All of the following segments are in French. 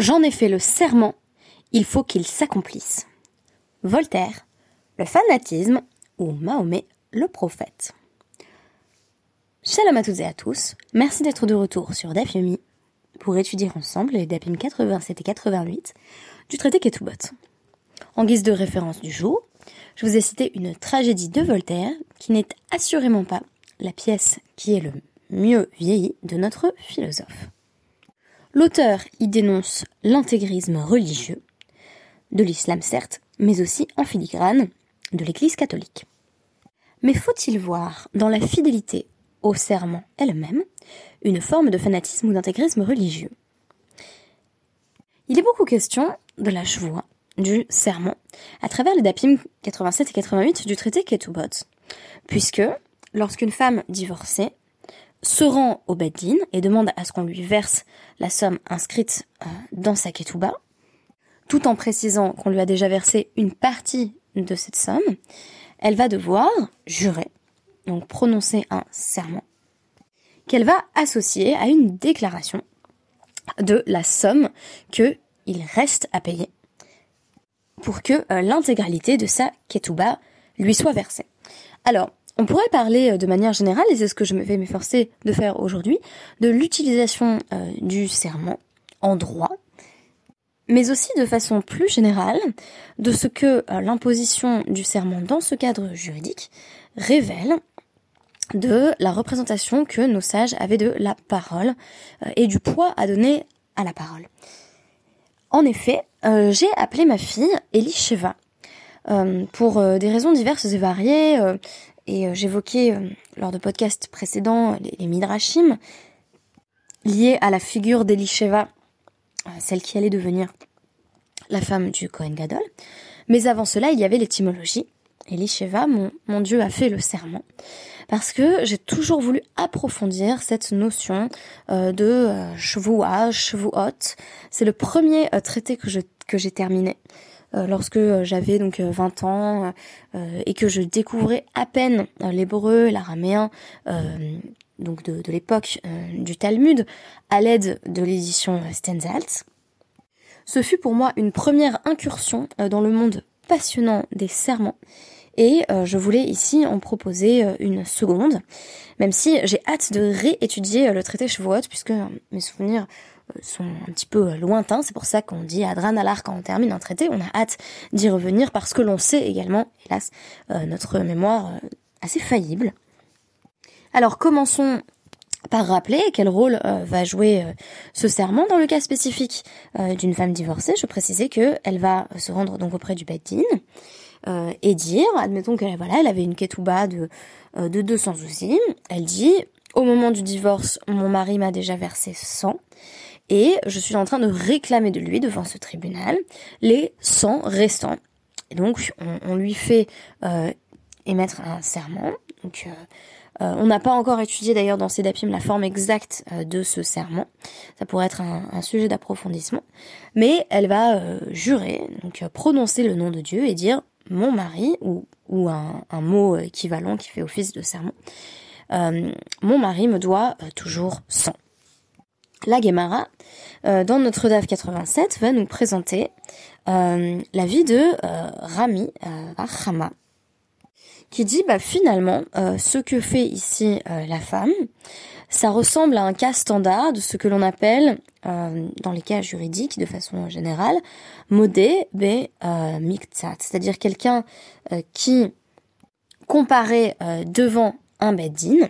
J'en ai fait le serment, il faut qu'il s'accomplisse. Voltaire, le fanatisme ou Mahomet, le prophète. Shalom à toutes et à tous, merci d'être de retour sur Dafyomi pour étudier ensemble les Dapim 87 et 88 du traité Ketubot. En guise de référence du jour, je vous ai cité une tragédie de Voltaire qui n'est assurément pas la pièce qui est le mieux vieillie de notre philosophe. L'auteur y dénonce l'intégrisme religieux, de l'islam certes, mais aussi en filigrane, de l'Église catholique. Mais faut-il voir dans la fidélité au serment elle-même une forme de fanatisme ou d'intégrisme religieux? Il est beaucoup question de la chevoie, du serment, à travers les dapim 87 et 88 du traité Ketubot, puisque lorsqu'une femme divorcée se rend au Beddin et demande à ce qu'on lui verse la somme inscrite euh, dans sa ketouba, tout en précisant qu'on lui a déjà versé une partie de cette somme, elle va devoir jurer, donc prononcer un serment, qu'elle va associer à une déclaration de la somme que il reste à payer pour que euh, l'intégralité de sa ketouba lui soit versée. Alors, on pourrait parler euh, de manière générale, et c'est ce que je vais m'efforcer de faire aujourd'hui, de l'utilisation euh, du serment en droit, mais aussi de façon plus générale de ce que euh, l'imposition du serment dans ce cadre juridique révèle de la représentation que nos sages avaient de la parole et du poids à donner à la parole. En effet, j'ai appelé ma fille Elisheva. pour des raisons diverses et variées, et euh, j'évoquais euh, lors de podcasts précédents les, midrashim liés à la figure d'Elisheva, euh, celle qui allait devenir la femme du Kohen Gadol. Mais avant cela, il y avait l'étymologie. Elisheva, mon, mon Dieu, a fait le serment. Parce que j'ai toujours voulu approfondir cette notion de euh, Shvuah, C'est le premier traité que que j'ai terminé. Euh, lorsque euh, j'avais donc 20 euh, ans et que je découvrais à peine l'hébreu, l'araméen, donc de, l'époque du Talmud, à l'aide de l'édition Stenzalt. Ce fut pour moi une première incursion dans le monde passionnant des serments et je voulais ici en proposer une seconde, même si j'ai hâte de réétudier le traité Shavuot puisque mes souvenirs sont un petit peu lointains. C'est pour ça qu'on dit Adran alar quand on termine un traité. On a hâte d'y revenir parce que l'on sait également, hélas, euh, notre mémoire euh, assez faillible. Alors commençons par rappeler quel rôle euh, va jouer ce serment dans le cas spécifique d'une femme divorcée. Je précisais que elle va se rendre donc auprès du Beddin et dire, admettons qu'elle voilà, elle avait une ketouba de de 200 soucis. Elle dit au moment du divorce, mon mari m'a déjà versé 100 et je suis en train de réclamer de lui devant ce tribunal les 100 restants. Et donc on, lui fait euh, émettre un serment. Donc euh, euh, on n'a pas encore étudié d'ailleurs dans ces dapim la forme exacte de ce serment. Ça pourrait être un, sujet d'approfondissement. Mais elle va jurer, donc prononcer le nom de Dieu et dire mon mari ou, un, un mot équivalent qui fait office de serment. mon mari me doit toujours 100. La Gemara, euh, dans notre DAF 87, va nous présenter euh, la vie de euh, Rami Achama, qui dit bah, finalement ce que fait ici la femme, ça ressemble à un cas standard de ce que l'on appelle, dans les cas juridiques de façon générale, modé be c'est-à-dire quelqu'un qui comparait devant un beddin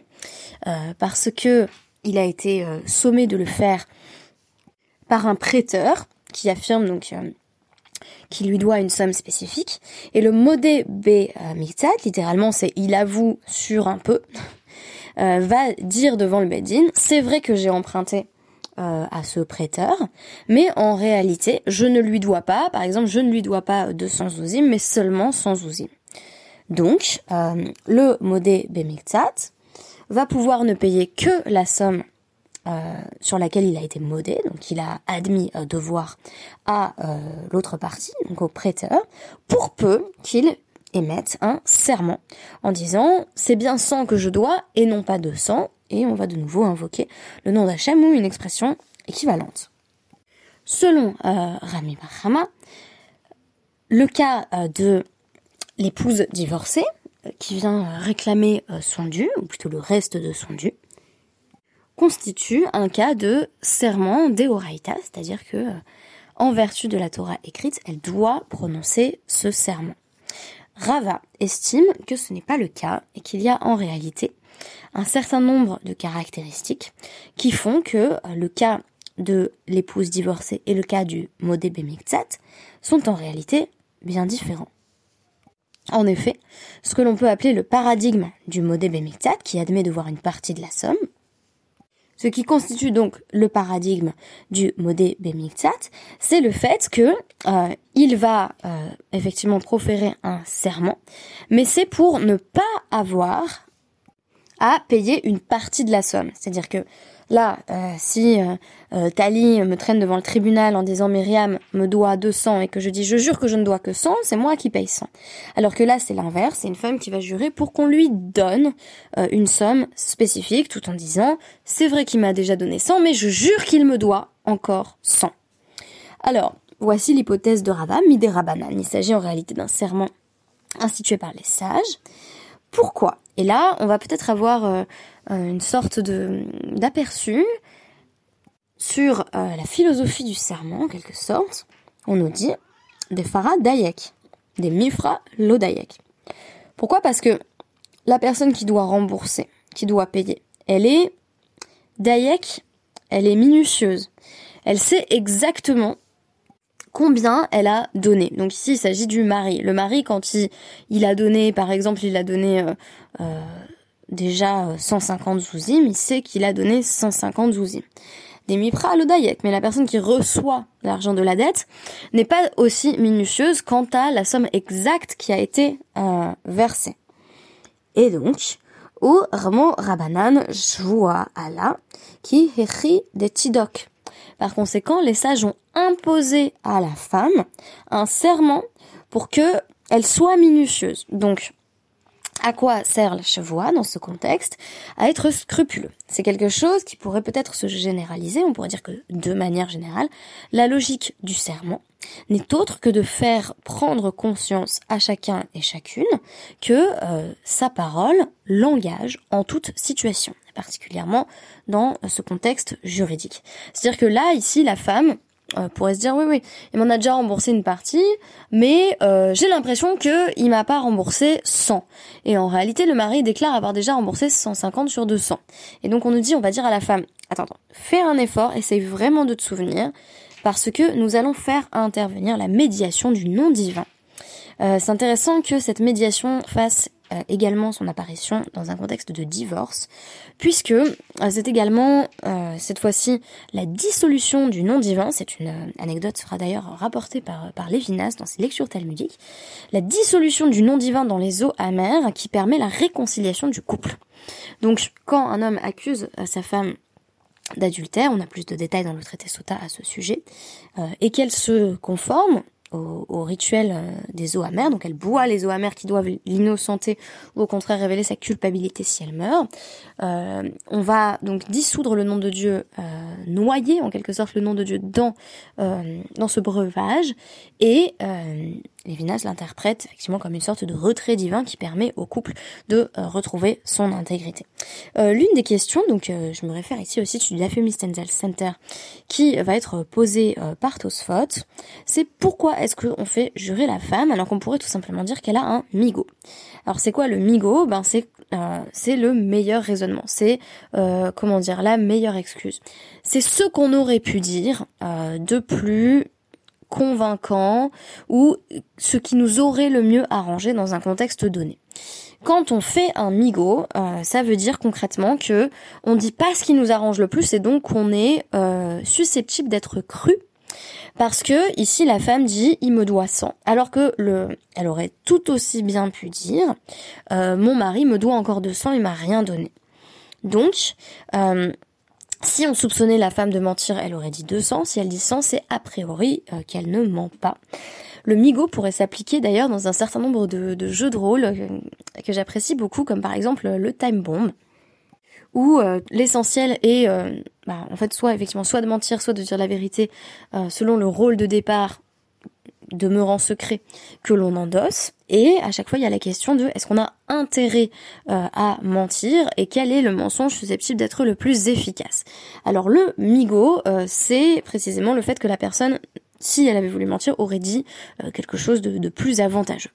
parce que il a été euh, sommé de le faire par un prêteur qui affirme donc euh, qu'il lui doit une somme spécifique. Et le modé B euh, littéralement c'est il avoue sur un peu, va dire devant le Bedin, c'est vrai que j'ai emprunté à ce prêteur, mais en réalité, je ne lui dois pas, par exemple, je ne lui dois pas 200 zouzim, mais seulement 100 zouzim. Donc, le modé Bemiktat va pouvoir ne payer que la somme euh, sur laquelle il a été modé, donc il a admis euh, devoir à euh, l'autre partie, donc au prêteur, pour peu qu'il émette un serment en disant c'est bien 100 que je dois et non pas 200 et on va de nouveau invoquer le nom d'Hachem ou une expression équivalente. selon Rami Bahama, le cas de l'épouse divorcée qui vient réclamer son dû, ou plutôt le reste de son dû, constitue un cas de serment deoraita, c'est-à-dire que, en vertu de la Torah écrite, elle doit prononcer ce serment. Rava estime que ce n'est pas le cas et qu'il y a en réalité un certain nombre de caractéristiques qui font que le cas de l'épouse divorcée et le cas du modé bemiktzat sont en réalité bien différents. En effet, ce que l'on peut appeler le paradigme du modé bemiktzat, qui admet de voir une partie de la somme, ce qui constitue donc le paradigme du modé Bemiktsat, c'est le fait que euh, il va euh, effectivement proférer un serment, mais c'est pour ne pas avoir à payer une partie de la somme. C'est-à-dire que Là, euh, si euh, euh, Tali me traîne devant le tribunal en disant Myriam me doit 200 et que je dis je jure que je ne dois que 100, c'est moi qui paye 100. Alors que là, c'est l'inverse, c'est une femme qui va jurer pour qu'on lui donne une somme spécifique tout en disant c'est vrai qu'il m'a déjà donné 100, mais je jure qu'il me doit encore 100. Alors, voici l'hypothèse de Rava, Midé Rabanan. Il s'agit en réalité d'un serment institué par les sages. Pourquoi? Et là, on va peut-être avoir une sorte d'aperçu sur euh, la philosophie du serment, en quelque sorte. On nous dit des Farah Dayek, des Mifra Lodayek. Pourquoi? Parce que la personne qui doit rembourser, qui doit payer, elle est Dayek, elle est minutieuse. Elle sait exactement combien elle a donné. Donc ici, il s'agit du mari. Le mari, quand il, il a donné, par exemple, il a donné euh, déjà 150 euh, zouzim, il sait qu'il a donné 150 zouzim. Des mipra dayek, mais la personne qui reçoit l'argent de la dette n'est pas aussi minutieuse quant à la somme exacte qui a été euh, versée. Et donc, ou Ramo Rabanan Joua Allah, qui écrit des tidok. Par conséquent, les sages ont imposé à la femme un serment pour que elle soit minutieuse. Donc, à quoi sert la chevoie dans ce contexte? À être scrupuleux. C'est quelque chose qui pourrait peut-être se généraliser, on pourrait dire que de manière générale, la logique du serment n'est autre que de faire prendre conscience à chacun et chacune que euh, sa parole l'engage en toute situation, particulièrement dans ce contexte juridique. C'est-à-dire que là, ici, la femme, euh, pourrait se dire oui oui il m'en a déjà remboursé une partie mais euh, j'ai l'impression que il m'a pas remboursé 100 et en réalité le mari déclare avoir déjà remboursé 150 sur 200 et donc on nous dit on va dire à la femme attends, attends fais un effort essaye vraiment de te souvenir parce que nous allons faire intervenir la médiation du non divin. Euh, c'est intéressant que cette médiation fasse euh, également son apparition dans un contexte de divorce, puisque euh, c'est également euh, cette fois-ci la dissolution du nom divin, c'est une anecdote sera d'ailleurs rapportée par, par Lévinas dans ses lectures talmudiques, la dissolution du nom divin dans les eaux amères qui permet la réconciliation du couple. Donc quand un homme accuse sa femme d'adultère, on a plus de détails dans le traité Sota à ce sujet, et qu'elle se conforme, au, rituel euh, des eaux amères. Donc elle boit les eaux amères qui doivent l'innocenter ou au contraire révéler sa culpabilité si elle meurt. Euh, on va donc dissoudre le nom de Dieu, euh, noyer en quelque sorte le nom de Dieu dans, dans ce breuvage et Lévinas l'interprète effectivement comme une sorte de retrait divin qui permet au couple de retrouver son intégrité. L'une des questions, donc je me réfère ici au site du Dafemi Center qui va être posée par Tosfot, c'est pourquoi est-ce qu'on fait jurer la femme alors qu'on pourrait tout simplement dire qu'elle a un migo? Alors c'est quoi le migo? Ben c'est euh, c'est le meilleur raisonnement, c'est euh, comment dire la meilleure excuse. C'est ce qu'on aurait pu dire euh, de plus convaincant ou ce qui nous aurait le mieux arrangé dans un contexte donné. Quand on fait un migo, ça veut dire concrètement que on dit pas ce qui nous arrange le plus et donc on est susceptible d'être cru parce que ici la femme dit il me doit 100 alors que le elle aurait tout aussi bien pu dire euh, mon mari me doit encore 200 il m'a rien donné. Donc euh, si on soupçonnait la femme de mentir, elle aurait dit 200. Si elle dit 100, c'est a priori euh, qu'elle ne ment pas. Le migo pourrait s'appliquer d'ailleurs dans un certain nombre de, jeux de rôle que j'apprécie beaucoup, comme par exemple le Time Bomb où l'essentiel est bah, en fait soit effectivement soit de mentir, soit de dire la vérité selon le rôle de départ demeurant secret que l'on endosse. Et à chaque fois, il y a la question de est-ce qu'on a intérêt euh, à mentir et quel est le mensonge susceptible d'être le plus efficace? Alors le migo, euh, c'est précisément le fait que la personne si elle avait voulu mentir, aurait dit euh, quelque chose de, plus avantageux.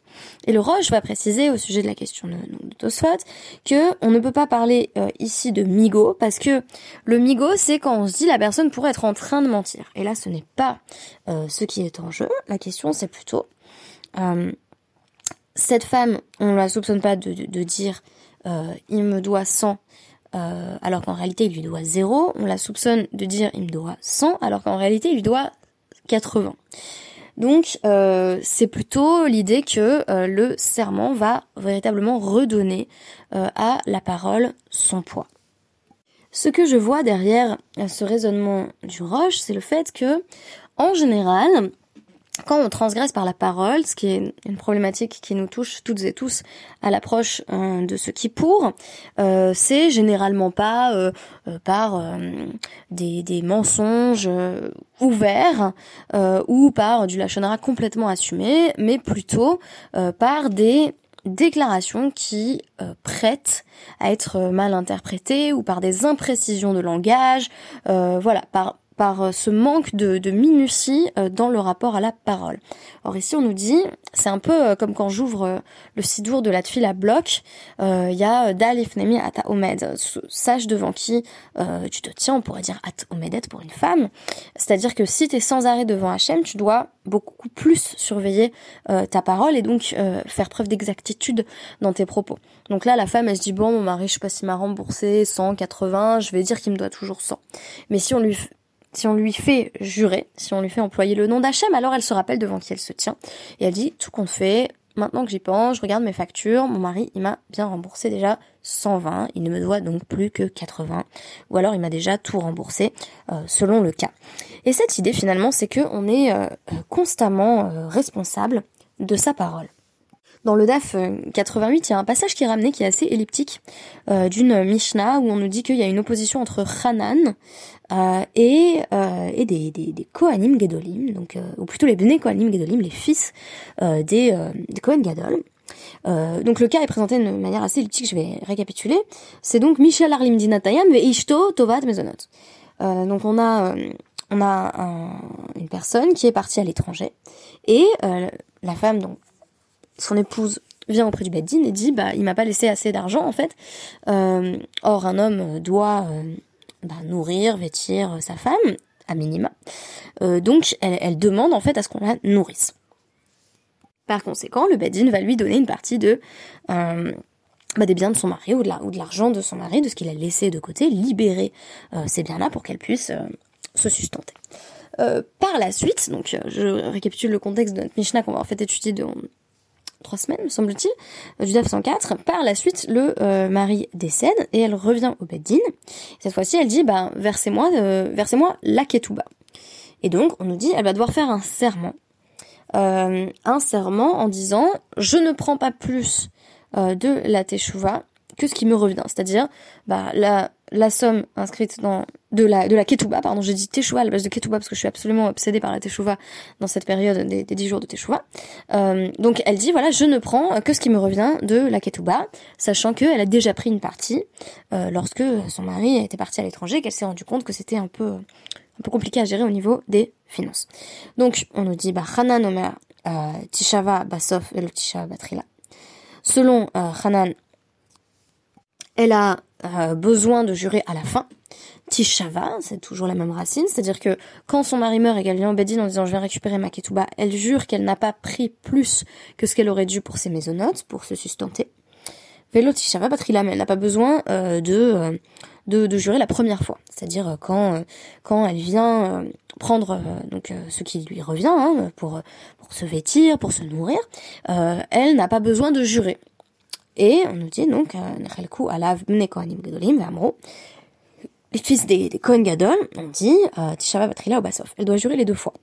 Et le Roche va préciser au sujet de la question de, de Tosfot que on ne peut pas parler euh, ici de migo parce que le migo c'est quand on se dit la personne pourrait être en train de mentir. Et là ce n'est pas euh, ce qui est en jeu. La question c'est plutôt cette femme, on ne la soupçonne pas de, dire il me doit 100 alors qu'en réalité il lui doit 0. On la soupçonne de dire il me doit 100 alors qu'en réalité il lui doit 80. Donc euh, c'est plutôt l'idée que euh, le serment va véritablement redonner euh, à la parole son poids. Ce que je vois derrière ce raisonnement du Roche, c'est le fait que, en général, quand on transgresse par la parole, ce qui est une problématique qui nous touche toutes et tous à l'approche euh, de ce qui pour, euh, c'est généralement pas euh, par des, des, mensonges ouverts ou par du lachonara complètement assumé, mais plutôt par des déclarations qui prêtent à être mal interprétées ou par des imprécisions de langage, voilà, par par euh, ce manque de, de minutie euh, dans le rapport à la parole. Or ici on nous dit, c'est un peu euh, comme quand j'ouvre le sidour de la à bloc, il y a Dalif Nemi Ata Omed, sache devant qui tu te tiens, on pourrait dire At Omedet pour une femme, c'est-à-dire que si tu es sans arrêt devant Hachem, tu dois beaucoup plus surveiller ta parole et donc faire preuve d'exactitude dans tes propos. Donc là la femme elle se dit bon mon mari je sais pas s'il m'a remboursé 180, je vais dire qu'il me doit toujours 100. Mais si on lui si on lui fait jurer, si on lui fait employer le nom d'Hachem, alors elle se rappelle devant qui elle se tient. Et elle dit, tout compte fait, maintenant que j'y pense, je regarde mes factures, mon mari, il m'a bien remboursé déjà 120, il ne me doit donc plus que 80. Ou alors il m'a déjà tout remboursé, euh, selon le cas. Et cette idée finalement, c'est que on est euh, constamment euh, responsable de sa parole. Dans le DAF 88, il y a un passage qui est ramené qui est assez elliptique d'une Mishnah où on nous dit qu'il y a une opposition entre Hanan, euh, et, euh, et des, des, des Kohanim Gedolim, donc, euh, ou plutôt les Bnei Kohanim Gedolim, les fils des, des Kohen Gadol. donc le cas est présenté de manière assez elliptique, je vais récapituler. C'est donc Michel Arlim Dinatayam ve Ishto Tovat Mezonot. donc on a on a une personne qui est partie à l'étranger et la femme donc son épouse vient auprès du Beddin et dit bah il m'a pas laissé assez d'argent en fait. or un homme doit bah, nourrir, vêtir euh, sa femme, à minima. Euh, donc elle, demande en fait à ce qu'on la nourrisse. Par conséquent, le Bedin va lui donner une partie euh, bah, des biens de son mari ou de l'argent de son mari, de ce qu'il a laissé de côté, libérer ces biens-là pour qu'elle puisse se sustenter. par la suite, donc je récapitule le contexte de notre Mishnah qu'on va en fait étudier de, trois semaines, me semble-t-il, du DAF 104. Par la suite, le euh, mari décède et elle revient au Beddin. Cette fois-ci, elle dit, bah, versez-moi, euh, versez-moi la ketouba. Et donc, on nous dit, elle va devoir faire un serment. Euh, un serment en disant, je ne prends pas plus de la teshuva que ce qui me revient. C'est-à-dire, bah, la, la somme inscrite dans de la de la ketouba pardon j'ai dit teshuva à la base de ketouba parce que je suis absolument obsédée par la teshuva dans cette période des, des 10 jours de teshuva euh, donc elle dit voilà je ne prends que ce qui me revient de la ketouba sachant que elle a déjà pris une partie euh, lorsque son mari était parti à l'étranger qu'elle s'est rendu compte que c'était un peu un peu compliqué à gérer au niveau des finances. Donc on nous dit bah Hanan Omer euh, Tishava Basof et le Tishava Batrila selon Hanan elle a euh, besoin de jurer à la fin. Tishava, c'est toujours la même racine, c'est-à-dire que quand son mari meurt et qu'elle vient au Bedin en disant je vais récupérer ma ketouba, elle jure qu'elle n'a pas pris plus que ce qu'elle aurait dû pour ses maisonnotes, pour se sustenter. Vélo Tishava Batrilam, elle n'a pas besoin euh, euh, de, de, jurer la première fois, c'est-à-dire quand quand elle vient prendre donc ce qui lui revient hein, pour pour se vêtir, pour se nourrir, elle n'a pas besoin de jurer. Et on nous dit donc, euh, alav Kohanim Gadolim Vamro, les fils des, des Kohen Gadol, on dit, euh, Tishava Batrila ou Basof. Elle doit jurer les deux fois.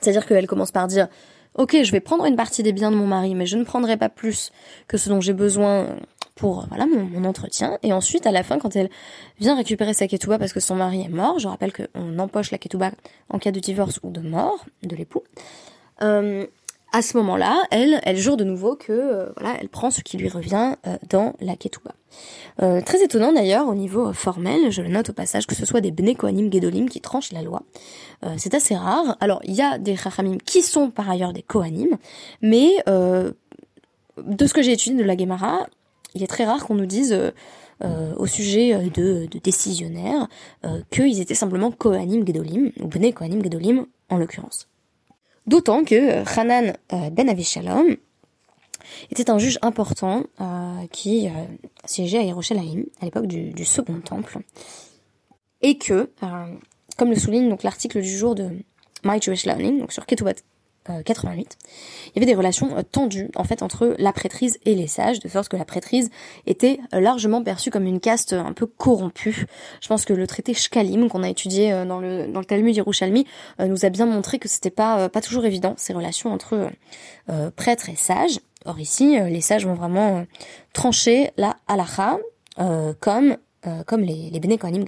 C'est-à-dire qu'elle commence par dire, ok, je vais prendre une partie des biens de mon mari, mais je ne prendrai pas plus que ce dont j'ai besoin pour voilà mon, entretien. Et ensuite, à la fin, quand elle vient récupérer sa ketouba parce que son mari est mort, je rappelle qu'on empoche la ketouba en cas de divorce ou de mort de l'époux. Euh, à ce moment-là, elle, elle jure de nouveau que euh, voilà, elle prend ce qui lui revient euh, dans la ketouba. Euh, très étonnant d'ailleurs au niveau formel, je le note au passage, que ce soit des Bnei Kohanim Gedolim qui tranchent la loi. c'est assez rare. Alors il y a des Chachamim qui sont par ailleurs des Kohanim, mais de ce que j'ai étudié de la Gemara, il est très rare qu'on nous dise au sujet de, de décisionnaires qu'ils étaient simplement Kohanim Gedolim, ou Bnei Kohanim Gedolim en l'occurrence. D'autant que euh, Hanan euh, ben Avishalom était un juge important euh, qui siégeait à Yerushalayim à l'époque du, Second Temple. Et que, comme le souligne donc l'article du jour de My Jewish Learning, donc sur Ketubot 88, euh, il y avait des relations euh, tendues en fait entre la prêtrise et les sages, de sorte que la prêtrise était euh, largement perçue comme une caste un peu corrompue. Je pense que le traité Shkalim qu'on a étudié dans le dans le Talmud Yerushalmi nous a bien montré que c'était pas pas toujours évident ces relations entre prêtres et sages. Or ici, les sages vont vraiment trancher la halacha comme comme les les Bene Kohanim.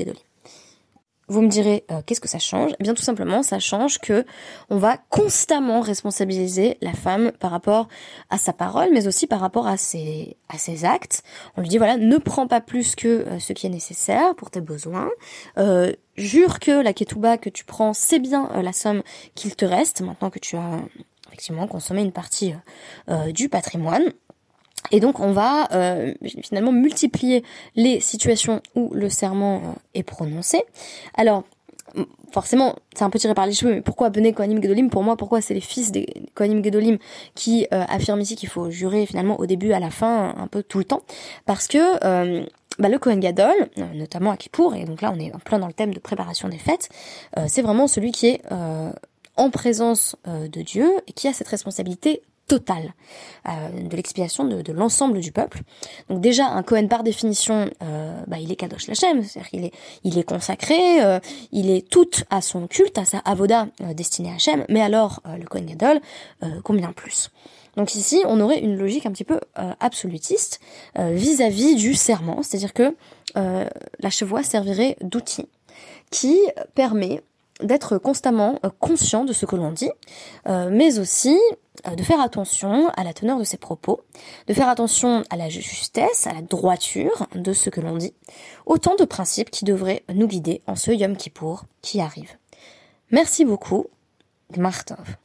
Vous me direz euh, qu'est-ce que ça change? Eh bien tout simplement ça change que on va constamment responsabiliser la femme par rapport à sa parole mais aussi par rapport à ses à ses actes. On lui dit voilà, ne prends pas plus que euh, ce qui est nécessaire pour tes besoins. Euh, jure que la ketouba que tu prends, c'est bien la somme qu'il te reste maintenant que tu as effectivement consommé une partie du patrimoine. Et donc on va euh, finalement multiplier les situations où le serment euh, est prononcé. Alors forcément, c'est un peu tiré par les cheveux, mais pourquoi Bené Kohanim Gedolim? Pour moi, pourquoi c'est les fils des Kohanim Gedolim qui euh, affirment ici qu'il faut jurer finalement au début, à la fin, un peu tout le temps? Parce que bah, le Kohen Gadol, notamment à Kippour, et donc là on est en plein dans le thème de préparation des fêtes, c'est vraiment celui qui est en présence de Dieu et qui a cette responsabilité totale euh, de l'expiation de, l'ensemble du peuple. Donc déjà un Cohen par définition, euh, bah, il est kadosh lachem, c'est-à-dire qu'il est il est consacré, euh, il est tout à son culte, à sa avoda destinée à Hachem, mais alors le Cohen Gadol, combien plus? Donc ici, on aurait une logique un petit peu absolutiste vis-à-vis du serment, c'est-à-dire que la chevoie servirait d'outil qui permet d'être constamment conscient de ce que l'on dit, mais aussi euh, de faire attention à la teneur de ses propos, de faire attention à la justesse, à la droiture de ce que l'on dit, autant de principes qui devraient nous guider en ce Yom Kippour qui arrive. Merci beaucoup, Martov.